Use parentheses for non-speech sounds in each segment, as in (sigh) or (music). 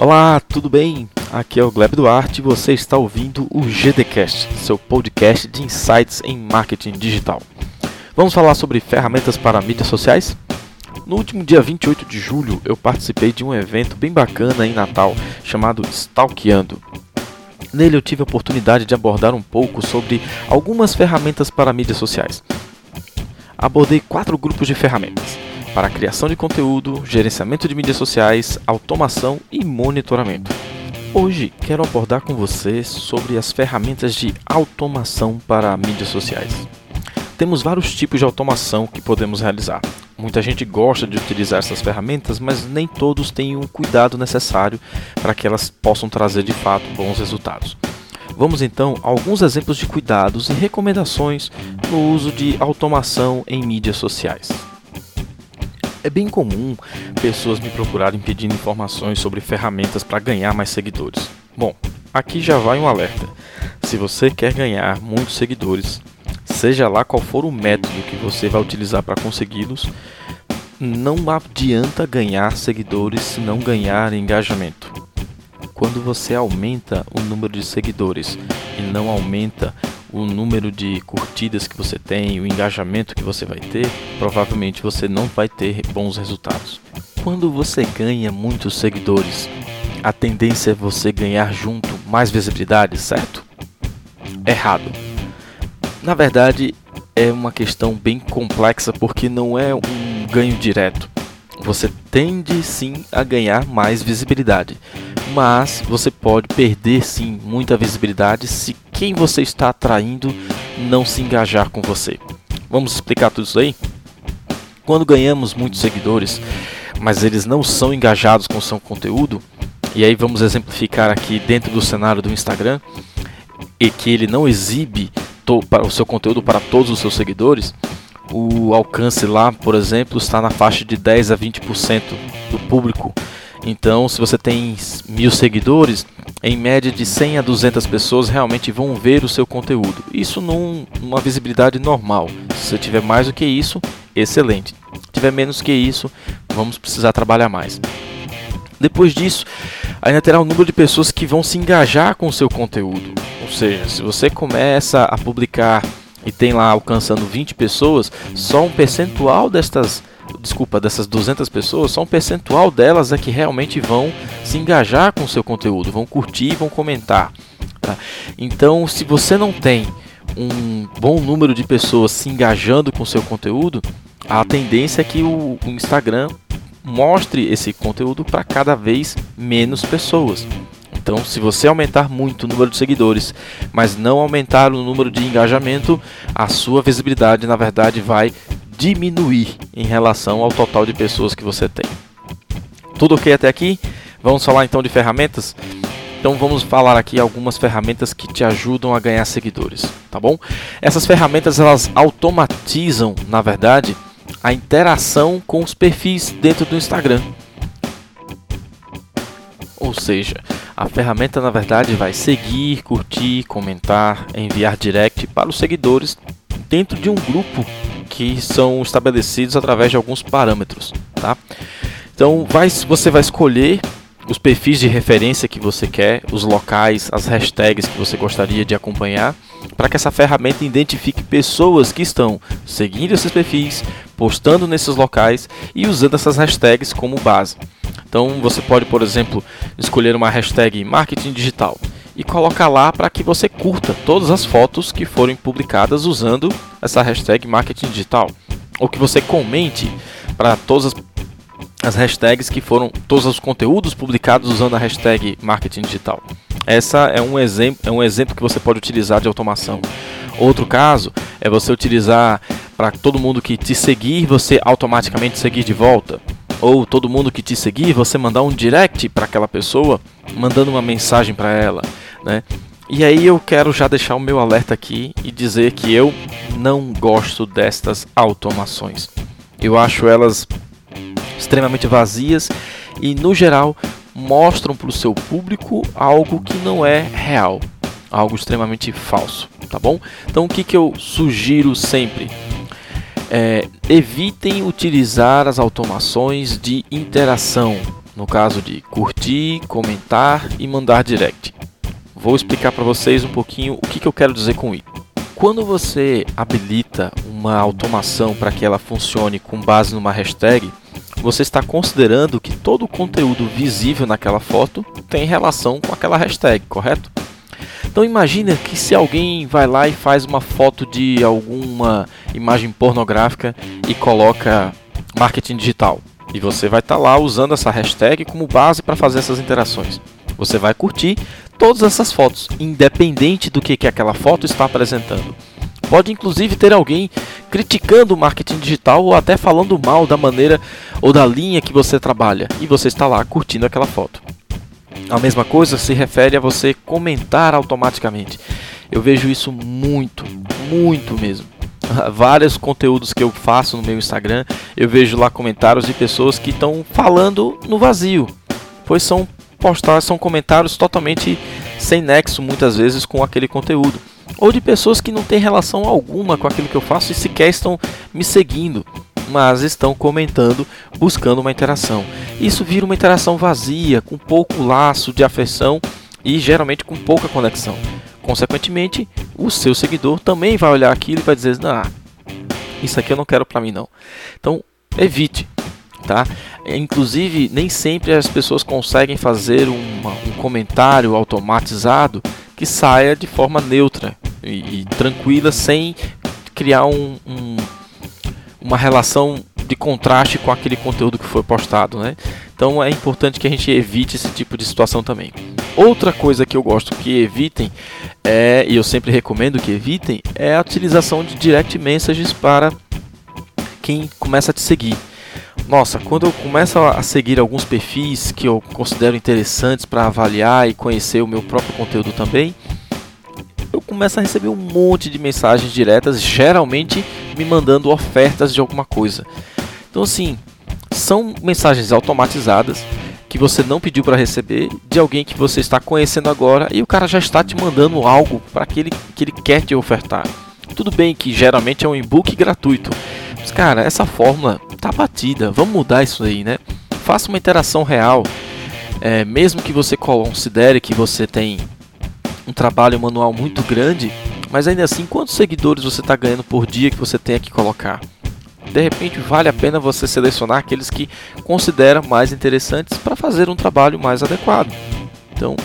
Olá, tudo bem? Aqui é o Gleb Duarte e você está ouvindo o GDcast, seu podcast de insights em marketing digital. Vamos falar sobre ferramentas para mídias sociais? No último dia 28 de julho, eu participei de um evento bem bacana em Natal chamado Stalkeando. Nele eu tive a oportunidade de abordar um pouco sobre algumas ferramentas para mídias sociais. Abordei quatro grupos de ferramentas para criação de conteúdo, gerenciamento de mídias sociais, automação e monitoramento. Hoje quero abordar com você sobre as ferramentas de automação para mídias sociais. Temos vários tipos de automação que podemos realizar. Muita gente gosta de utilizar essas ferramentas, mas nem todos têm o cuidado necessário para que elas possam trazer de fato bons resultados. Vamos então a alguns exemplos de cuidados e recomendações no uso de automação em mídias sociais. É bem comum pessoas me procurarem pedindo informações sobre ferramentas para ganhar mais seguidores. Bom, aqui já vai um alerta. Se você quer ganhar muitos seguidores, seja lá qual for o método que você vai utilizar para consegui-los, não adianta ganhar seguidores se não ganhar engajamento. Quando você aumenta o número de seguidores e não aumenta o número de curtidas que você tem, o engajamento que você vai ter, provavelmente você não vai ter bons resultados. Quando você ganha muitos seguidores, a tendência é você ganhar junto mais visibilidade, certo? Errado. Na verdade, é uma questão bem complexa porque não é um ganho direto. Você tende sim a ganhar mais visibilidade, mas você pode perder sim muita visibilidade se quem você está atraindo não se engajar com você. Vamos explicar tudo isso aí? Quando ganhamos muitos seguidores, mas eles não são engajados com o seu conteúdo, e aí vamos exemplificar aqui dentro do cenário do Instagram, e que ele não exibe para o seu conteúdo para todos os seus seguidores, o alcance lá, por exemplo, está na faixa de 10 a 20% do público. Então, se você tem mil seguidores, em média de 100 a 200 pessoas realmente vão ver o seu conteúdo. Isso num, numa visibilidade normal. Se você tiver mais do que isso, excelente. Se tiver menos que isso, vamos precisar trabalhar mais. Depois disso, ainda terá um número de pessoas que vão se engajar com o seu conteúdo. Ou seja, se você começa a publicar e tem lá alcançando 20 pessoas, só um percentual destas desculpa, dessas 200 pessoas, só um percentual delas é que realmente vão se engajar com o seu conteúdo, vão curtir, vão comentar. Tá? Então, se você não tem um bom número de pessoas se engajando com o seu conteúdo, a tendência é que o, o Instagram mostre esse conteúdo para cada vez menos pessoas. Então, se você aumentar muito o número de seguidores, mas não aumentar o número de engajamento, a sua visibilidade, na verdade, vai diminuir em relação ao total de pessoas que você tem. Tudo ok até aqui? Vamos falar então de ferramentas? Então vamos falar aqui algumas ferramentas que te ajudam a ganhar seguidores, tá bom? Essas ferramentas elas automatizam, na verdade, a interação com os perfis dentro do Instagram. Ou seja, a ferramenta na verdade vai seguir, curtir, comentar, enviar direct para os seguidores dentro de um grupo que são estabelecidos através de alguns parâmetros, tá? Então, vai, você vai escolher os perfis de referência que você quer, os locais, as hashtags que você gostaria de acompanhar, para que essa ferramenta identifique pessoas que estão seguindo esses perfis, postando nesses locais e usando essas hashtags como base. Então você pode, por exemplo, escolher uma hashtag marketing digital e colocar lá para que você curta todas as fotos que forem publicadas usando essa hashtag marketing digital. Ou que você comente para todas as, as hashtags que foram, todos os conteúdos publicados usando a hashtag marketing digital. Essa é um exemplo, é um exemplo que você pode utilizar de automação. Outro caso é você utilizar para todo mundo que te seguir, você automaticamente seguir de volta ou todo mundo que te seguir, você mandar um direct para aquela pessoa, mandando uma mensagem para ela né? E aí eu quero já deixar o meu alerta aqui e dizer que eu não gosto destas automações. Eu acho elas extremamente vazias e no geral mostram para o seu público algo que não é real, algo extremamente falso, tá bom? Então o que, que eu sugiro sempre? É, evitem utilizar as automações de interação no caso de curtir, comentar e mandar direct. Vou explicar para vocês um pouquinho o que, que eu quero dizer com isso. Quando você habilita uma automação para que ela funcione com base numa hashtag, você está considerando que todo o conteúdo visível naquela foto tem relação com aquela hashtag, correto? Então imagina que se alguém vai lá e faz uma foto de alguma imagem pornográfica e coloca marketing digital. E você vai estar tá lá usando essa hashtag como base para fazer essas interações. Você vai curtir todas essas fotos, independente do que, que aquela foto está apresentando. Pode inclusive ter alguém criticando o marketing digital ou até falando mal da maneira ou da linha que você trabalha e você está lá curtindo aquela foto. A mesma coisa se refere a você comentar automaticamente. Eu vejo isso muito, muito mesmo. (laughs) Vários conteúdos que eu faço no meu Instagram, eu vejo lá comentários de pessoas que estão falando no vazio, pois são postagens, são comentários totalmente sem nexo muitas vezes com aquele conteúdo, ou de pessoas que não têm relação alguma com aquilo que eu faço e sequer estão me seguindo mas estão comentando, buscando uma interação. Isso vira uma interação vazia, com pouco laço de afeição e geralmente com pouca conexão. Consequentemente, o seu seguidor também vai olhar aquilo e vai dizer: "Não, isso aqui eu não quero para mim não". Então, evite, tá? Inclusive, nem sempre as pessoas conseguem fazer uma, um comentário automatizado que saia de forma neutra e, e tranquila, sem criar um, um uma relação de contraste com aquele conteúdo que foi postado, né? Então é importante que a gente evite esse tipo de situação também. Outra coisa que eu gosto que evitem, é, e eu sempre recomendo que evitem, é a utilização de direct messages para quem começa a te seguir. Nossa, quando eu começo a seguir alguns perfis que eu considero interessantes para avaliar e conhecer o meu próprio conteúdo também, eu começo a receber um monte de mensagens diretas, geralmente me mandando ofertas de alguma coisa. Então, assim, são mensagens automatizadas que você não pediu para receber de alguém que você está conhecendo agora e o cara já está te mandando algo para aquele que ele quer te ofertar. Tudo bem que geralmente é um e-book gratuito, mas cara, essa fórmula tá batida. Vamos mudar isso aí, né? Faça uma interação real, é, mesmo que você considere que você tem um trabalho manual muito grande, mas ainda assim, quantos seguidores você está ganhando por dia que você tem que colocar? De repente, vale a pena você selecionar aqueles que considera mais interessantes para fazer um trabalho mais adequado. Então,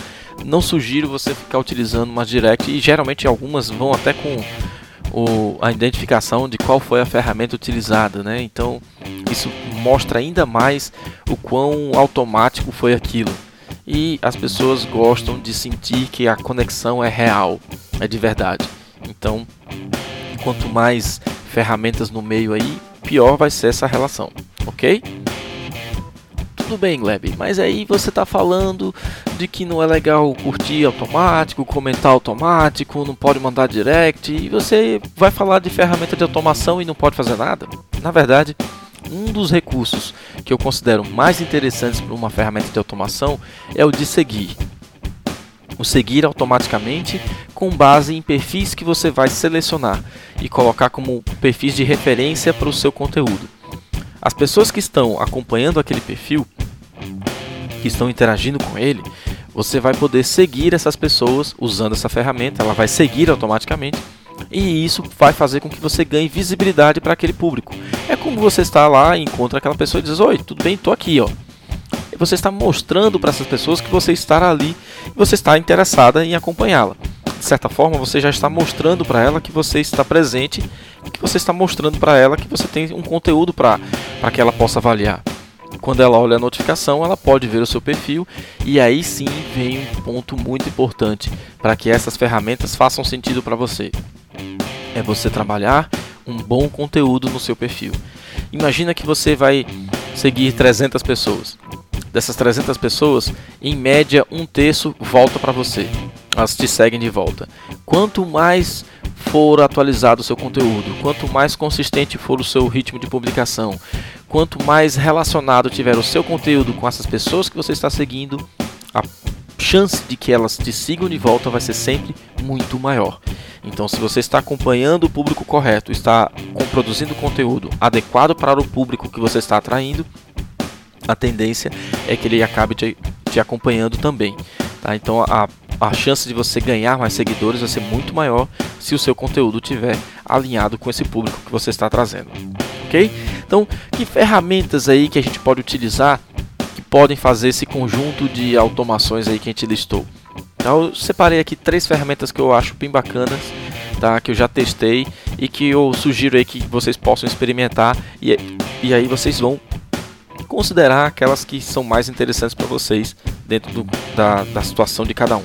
não sugiro você ficar utilizando uma direct e geralmente algumas vão até com o, a identificação de qual foi a ferramenta utilizada, né? Então, isso mostra ainda mais o quão automático foi aquilo e as pessoas gostam de sentir que a conexão é real, é de verdade. Então, quanto mais ferramentas no meio aí, pior vai ser essa relação, ok? Tudo bem, Gleb, mas aí você está falando de que não é legal curtir automático, comentar automático, não pode mandar direct, e você vai falar de ferramenta de automação e não pode fazer nada? Na verdade, um dos recursos que eu considero mais interessantes para uma ferramenta de automação é o de seguir. O seguir automaticamente com base em perfis que você vai selecionar e colocar como perfis de referência para o seu conteúdo. As pessoas que estão acompanhando aquele perfil, que estão interagindo com ele, você vai poder seguir essas pessoas usando essa ferramenta, ela vai seguir automaticamente e isso vai fazer com que você ganhe visibilidade para aquele público. É como você está lá e encontra aquela pessoa e diz: Oi, tudo bem? Estou aqui. Ó. E você está mostrando para essas pessoas que você está ali você está interessada em acompanhá-la. De certa forma, você já está mostrando para ela que você está presente, que você está mostrando para ela que você tem um conteúdo para que ela possa avaliar. Quando ela olha a notificação, ela pode ver o seu perfil e aí sim vem um ponto muito importante para que essas ferramentas façam sentido para você é você trabalhar um bom conteúdo no seu perfil. Imagina que você vai seguir 300 pessoas. Dessas 300 pessoas, em média, um terço volta para você. Elas te seguem de volta. Quanto mais for atualizado o seu conteúdo, quanto mais consistente for o seu ritmo de publicação, quanto mais relacionado tiver o seu conteúdo com essas pessoas que você está seguindo, a chance de que elas te sigam de volta vai ser sempre muito maior. Então, se você está acompanhando o público correto, está produzindo conteúdo adequado para o público que você está atraindo, a tendência é que ele acabe te, te acompanhando também. Tá? Então a, a chance de você ganhar mais seguidores vai ser muito maior se o seu conteúdo tiver alinhado com esse público que você está trazendo. Ok? Então, que ferramentas aí que a gente pode utilizar que podem fazer esse conjunto de automações aí que a gente listou? Então, eu separei aqui três ferramentas que eu acho bem bacanas, tá? Que eu já testei e que eu sugiro aí que vocês possam experimentar e, e aí vocês vão considerar aquelas que são mais interessantes para vocês dentro do, da, da situação de cada um.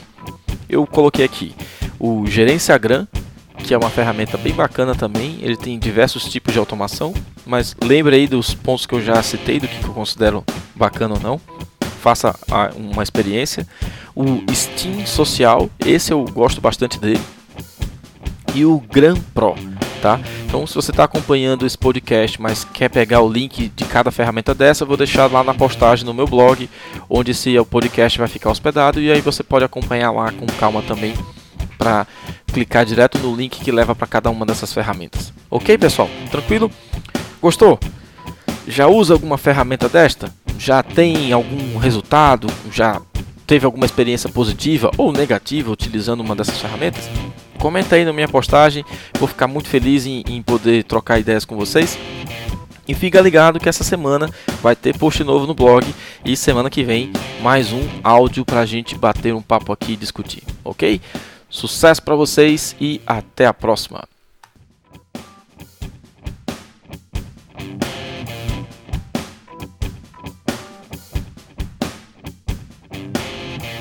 Eu coloquei aqui o Gerenciagram, que é uma ferramenta bem bacana também. Ele tem diversos tipos de automação, mas lembre aí dos pontos que eu já citei, do que eu considero bacana ou não. Faça uma experiência. O Steam Social, esse eu gosto bastante dele. E o Gran Pro tá? Então, se você está acompanhando esse podcast, mas quer pegar o link de cada ferramenta dessa, eu vou deixar lá na postagem no meu blog, onde esse podcast vai ficar hospedado e aí você pode acompanhar lá com calma também para clicar direto no link que leva para cada uma dessas ferramentas. Ok, pessoal? Tranquilo? Gostou? Já usa alguma ferramenta desta? Já tem algum resultado? Já teve alguma experiência positiva ou negativa utilizando uma dessas ferramentas? Comenta aí na minha postagem, vou ficar muito feliz em, em poder trocar ideias com vocês. E fica ligado que essa semana vai ter post novo no blog e semana que vem mais um áudio para a gente bater um papo aqui e discutir, ok? Sucesso para vocês e até a próxima!